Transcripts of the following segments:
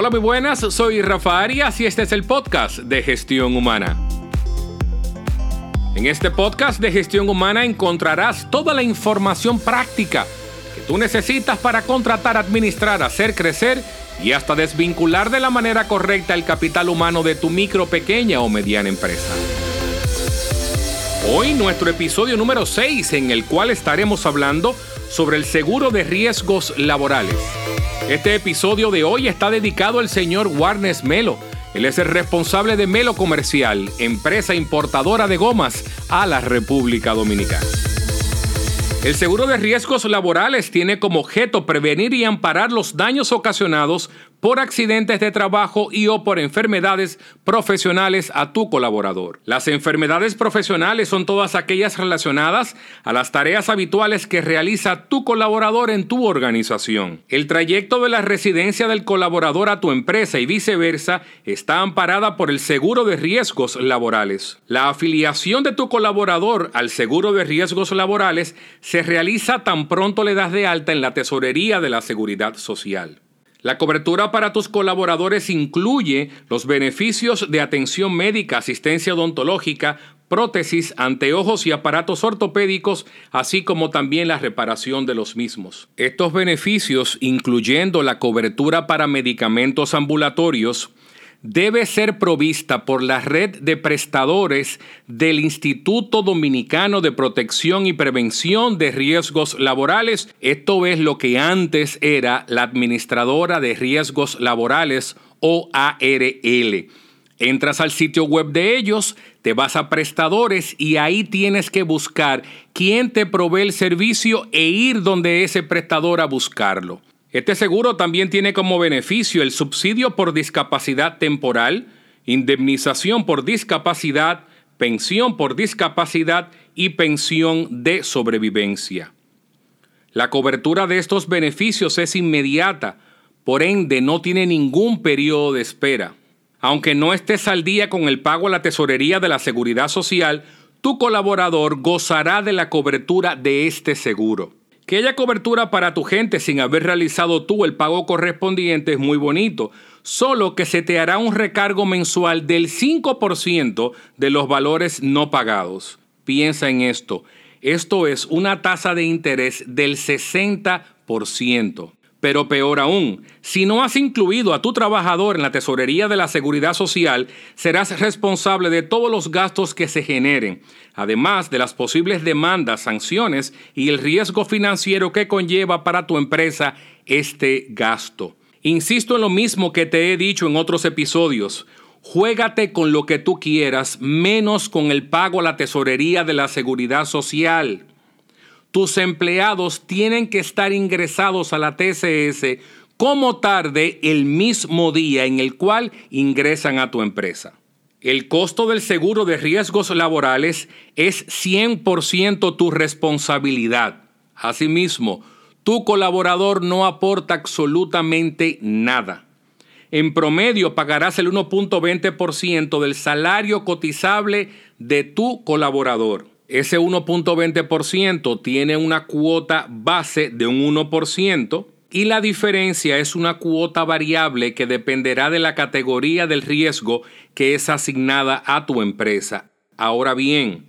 Hola, muy buenas, soy Rafa Arias y este es el podcast de Gestión Humana. En este podcast de Gestión Humana encontrarás toda la información práctica que tú necesitas para contratar, administrar, hacer crecer y hasta desvincular de la manera correcta el capital humano de tu micro, pequeña o mediana empresa. Hoy nuestro episodio número 6 en el cual estaremos hablando sobre el seguro de riesgos laborales. Este episodio de hoy está dedicado al señor Warnes Melo. Él es el responsable de Melo Comercial, empresa importadora de gomas a la República Dominicana. El seguro de riesgos laborales tiene como objeto prevenir y amparar los daños ocasionados por accidentes de trabajo y o por enfermedades profesionales a tu colaborador. Las enfermedades profesionales son todas aquellas relacionadas a las tareas habituales que realiza tu colaborador en tu organización. El trayecto de la residencia del colaborador a tu empresa y viceversa está amparada por el seguro de riesgos laborales. La afiliación de tu colaborador al seguro de riesgos laborales se realiza tan pronto le das de alta en la tesorería de la seguridad social. La cobertura para tus colaboradores incluye los beneficios de atención médica, asistencia odontológica, prótesis, anteojos y aparatos ortopédicos, así como también la reparación de los mismos. Estos beneficios, incluyendo la cobertura para medicamentos ambulatorios, debe ser provista por la red de prestadores del Instituto Dominicano de Protección y Prevención de Riesgos Laborales. Esto es lo que antes era la Administradora de Riesgos Laborales o ARL. Entras al sitio web de ellos, te vas a prestadores y ahí tienes que buscar quién te provee el servicio e ir donde ese prestador a buscarlo. Este seguro también tiene como beneficio el subsidio por discapacidad temporal, indemnización por discapacidad, pensión por discapacidad y pensión de sobrevivencia. La cobertura de estos beneficios es inmediata, por ende no tiene ningún periodo de espera. Aunque no estés al día con el pago a la tesorería de la seguridad social, tu colaborador gozará de la cobertura de este seguro. Que cobertura para tu gente sin haber realizado tú el pago correspondiente es muy bonito, solo que se te hará un recargo mensual del 5% de los valores no pagados. Piensa en esto. Esto es una tasa de interés del 60%. Pero peor aún, si no has incluido a tu trabajador en la tesorería de la seguridad social, serás responsable de todos los gastos que se generen, además de las posibles demandas, sanciones y el riesgo financiero que conlleva para tu empresa este gasto. Insisto en lo mismo que te he dicho en otros episodios. Juégate con lo que tú quieras, menos con el pago a la tesorería de la seguridad social tus empleados tienen que estar ingresados a la TCS como tarde el mismo día en el cual ingresan a tu empresa. El costo del seguro de riesgos laborales es 100% tu responsabilidad. Asimismo, tu colaborador no aporta absolutamente nada. En promedio pagarás el 1.20% del salario cotizable de tu colaborador. Ese 1.20% tiene una cuota base de un 1% y la diferencia es una cuota variable que dependerá de la categoría del riesgo que es asignada a tu empresa. Ahora bien,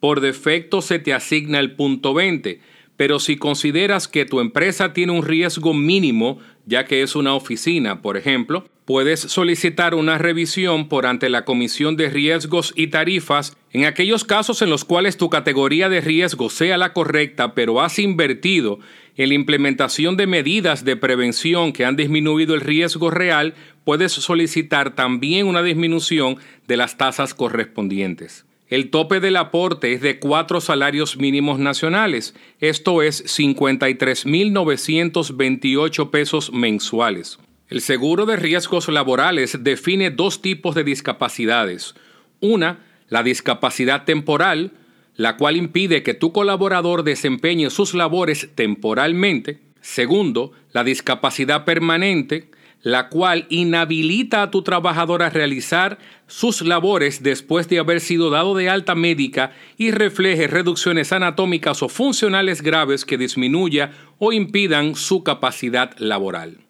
por defecto se te asigna el punto 20, pero si consideras que tu empresa tiene un riesgo mínimo, ya que es una oficina, por ejemplo, puedes solicitar una revisión por ante la Comisión de Riesgos y Tarifas en aquellos casos en los cuales tu categoría de riesgo sea la correcta, pero has invertido en la implementación de medidas de prevención que han disminuido el riesgo real, puedes solicitar también una disminución de las tasas correspondientes. El tope del aporte es de cuatro salarios mínimos nacionales, esto es 53.928 pesos mensuales. El seguro de riesgos laborales define dos tipos de discapacidades. Una, la discapacidad temporal, la cual impide que tu colaborador desempeñe sus labores temporalmente. Segundo, la discapacidad permanente, la cual inhabilita a tu trabajador a realizar sus labores después de haber sido dado de alta médica y refleje reducciones anatómicas o funcionales graves que disminuya o impidan su capacidad laboral.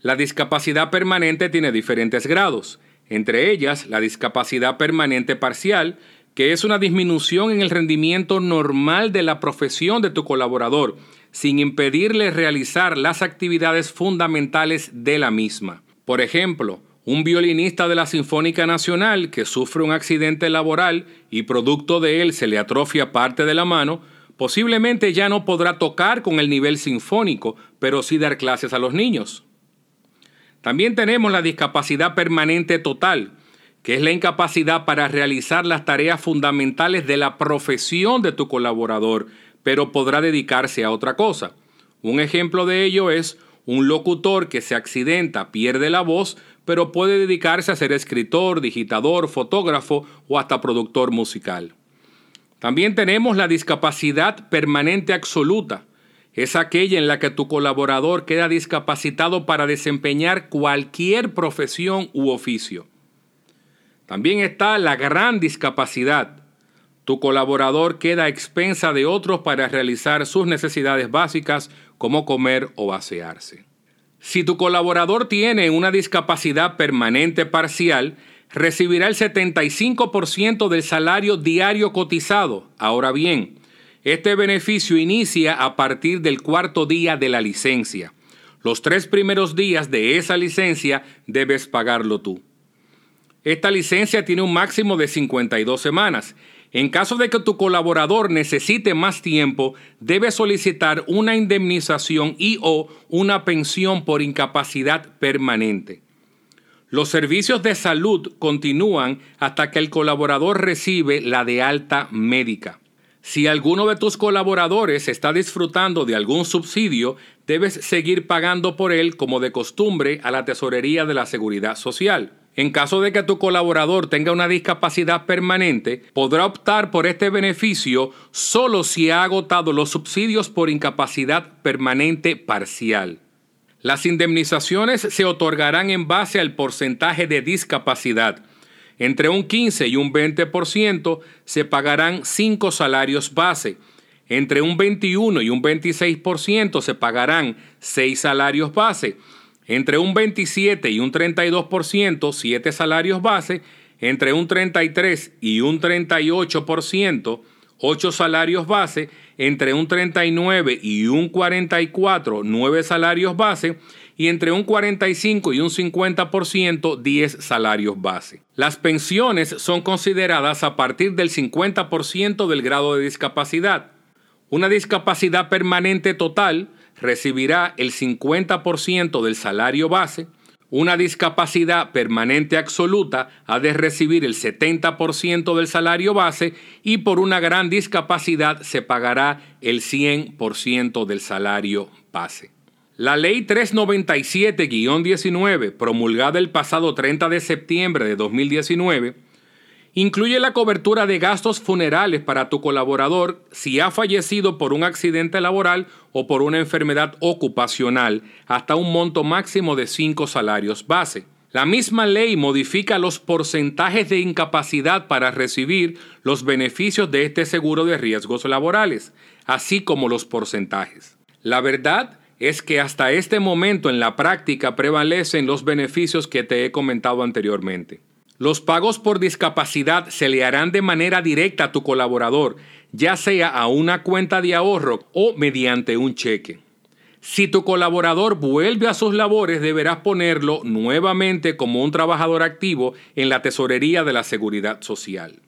La discapacidad permanente tiene diferentes grados, entre ellas la discapacidad permanente parcial, que es una disminución en el rendimiento normal de la profesión de tu colaborador, sin impedirle realizar las actividades fundamentales de la misma. Por ejemplo, un violinista de la Sinfónica Nacional que sufre un accidente laboral y producto de él se le atrofia parte de la mano, posiblemente ya no podrá tocar con el nivel sinfónico, pero sí dar clases a los niños. También tenemos la discapacidad permanente total, que es la incapacidad para realizar las tareas fundamentales de la profesión de tu colaborador, pero podrá dedicarse a otra cosa. Un ejemplo de ello es un locutor que se accidenta, pierde la voz, pero puede dedicarse a ser escritor, digitador, fotógrafo o hasta productor musical. También tenemos la discapacidad permanente absoluta. Es aquella en la que tu colaborador queda discapacitado para desempeñar cualquier profesión u oficio. También está la gran discapacidad. Tu colaborador queda a expensa de otros para realizar sus necesidades básicas como comer o asearse. Si tu colaborador tiene una discapacidad permanente parcial, recibirá el 75% del salario diario cotizado. Ahora bien, este beneficio inicia a partir del cuarto día de la licencia. Los tres primeros días de esa licencia debes pagarlo tú. Esta licencia tiene un máximo de 52 semanas. En caso de que tu colaborador necesite más tiempo, debe solicitar una indemnización y o una pensión por incapacidad permanente. Los servicios de salud continúan hasta que el colaborador recibe la de alta médica. Si alguno de tus colaboradores está disfrutando de algún subsidio, debes seguir pagando por él como de costumbre a la Tesorería de la Seguridad Social. En caso de que tu colaborador tenga una discapacidad permanente, podrá optar por este beneficio solo si ha agotado los subsidios por incapacidad permanente parcial. Las indemnizaciones se otorgarán en base al porcentaje de discapacidad. Entre un 15 y un 20% se pagarán 5 salarios base. Entre un 21 y un 26% se pagarán 6 salarios base. Entre un 27 y un 32%, 7 salarios base, entre un 33 y un 38%, 8 salarios base, entre un 39 y un 44, 9 salarios base, y entre un 45 y un 50%, 10 salarios base. Las pensiones son consideradas a partir del 50% del grado de discapacidad. Una discapacidad permanente total recibirá el 50% del salario base, una discapacidad permanente absoluta ha de recibir el 70% del salario base y por una gran discapacidad se pagará el 100% del salario base. La Ley 397-19, promulgada el pasado 30 de septiembre de 2019, Incluye la cobertura de gastos funerales para tu colaborador si ha fallecido por un accidente laboral o por una enfermedad ocupacional hasta un monto máximo de 5 salarios base. La misma ley modifica los porcentajes de incapacidad para recibir los beneficios de este seguro de riesgos laborales, así como los porcentajes. La verdad es que hasta este momento en la práctica prevalecen los beneficios que te he comentado anteriormente. Los pagos por discapacidad se le harán de manera directa a tu colaborador, ya sea a una cuenta de ahorro o mediante un cheque. Si tu colaborador vuelve a sus labores, deberás ponerlo nuevamente como un trabajador activo en la tesorería de la seguridad social.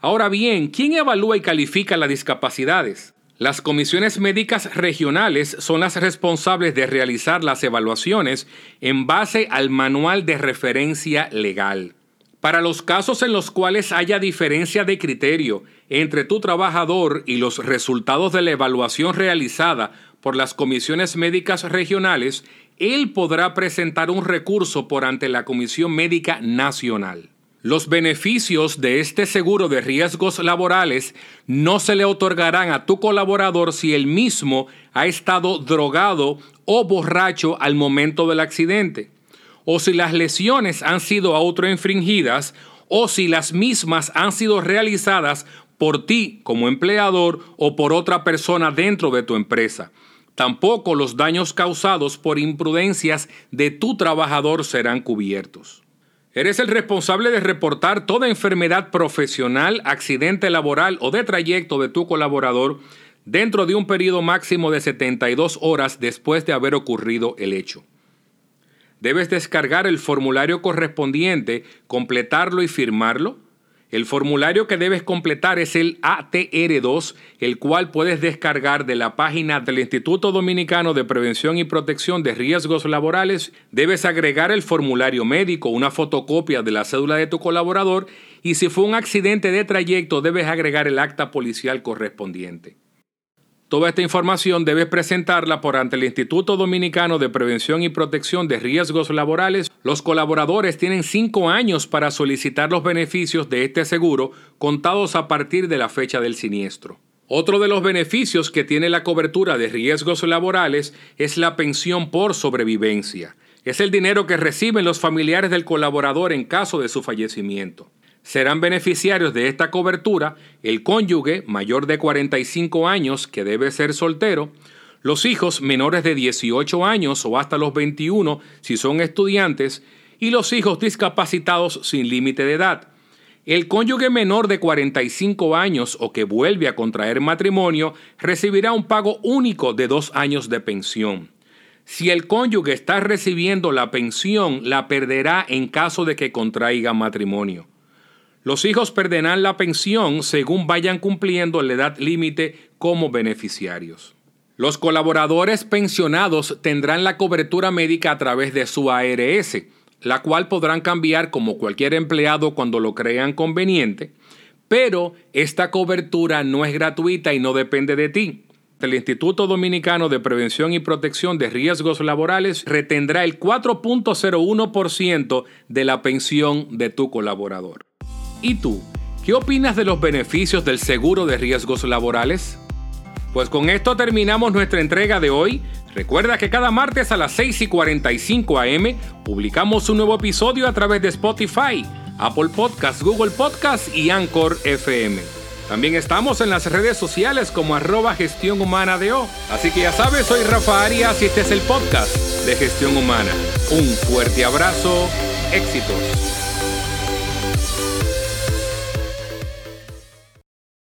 Ahora bien, ¿quién evalúa y califica las discapacidades? Las comisiones médicas regionales son las responsables de realizar las evaluaciones en base al manual de referencia legal. Para los casos en los cuales haya diferencia de criterio entre tu trabajador y los resultados de la evaluación realizada por las comisiones médicas regionales, él podrá presentar un recurso por ante la Comisión Médica Nacional. Los beneficios de este seguro de riesgos laborales no se le otorgarán a tu colaborador si él mismo ha estado drogado o borracho al momento del accidente o si las lesiones han sido autoinfringidas o si las mismas han sido realizadas por ti como empleador o por otra persona dentro de tu empresa. Tampoco los daños causados por imprudencias de tu trabajador serán cubiertos. Eres el responsable de reportar toda enfermedad profesional, accidente laboral o de trayecto de tu colaborador dentro de un periodo máximo de 72 horas después de haber ocurrido el hecho. Debes descargar el formulario correspondiente, completarlo y firmarlo el formulario que debes completar es el ATR2, el cual puedes descargar de la página del Instituto Dominicano de Prevención y Protección de Riesgos Laborales. Debes agregar el formulario médico, una fotocopia de la cédula de tu colaborador y si fue un accidente de trayecto debes agregar el acta policial correspondiente. Toda esta información debes presentarla por ante el Instituto Dominicano de Prevención y Protección de Riesgos Laborales. Los colaboradores tienen cinco años para solicitar los beneficios de este seguro contados a partir de la fecha del siniestro. Otro de los beneficios que tiene la cobertura de riesgos laborales es la pensión por sobrevivencia. Es el dinero que reciben los familiares del colaborador en caso de su fallecimiento. Serán beneficiarios de esta cobertura el cónyuge mayor de 45 años que debe ser soltero, los hijos menores de 18 años o hasta los 21 si son estudiantes y los hijos discapacitados sin límite de edad. El cónyuge menor de 45 años o que vuelve a contraer matrimonio recibirá un pago único de dos años de pensión. Si el cónyuge está recibiendo la pensión, la perderá en caso de que contraiga matrimonio. Los hijos perderán la pensión según vayan cumpliendo la edad límite como beneficiarios. Los colaboradores pensionados tendrán la cobertura médica a través de su ARS, la cual podrán cambiar como cualquier empleado cuando lo crean conveniente, pero esta cobertura no es gratuita y no depende de ti. El Instituto Dominicano de Prevención y Protección de Riesgos Laborales retendrá el 4.01% de la pensión de tu colaborador. ¿Y tú? ¿Qué opinas de los beneficios del seguro de riesgos laborales? Pues con esto terminamos nuestra entrega de hoy. Recuerda que cada martes a las 6 y 45 am publicamos un nuevo episodio a través de Spotify, Apple Podcasts, Google Podcasts y Anchor FM. También estamos en las redes sociales como arroba gestión humana de O. Así que ya sabes, soy Rafa Arias y este es el podcast de gestión humana. Un fuerte abrazo, éxitos.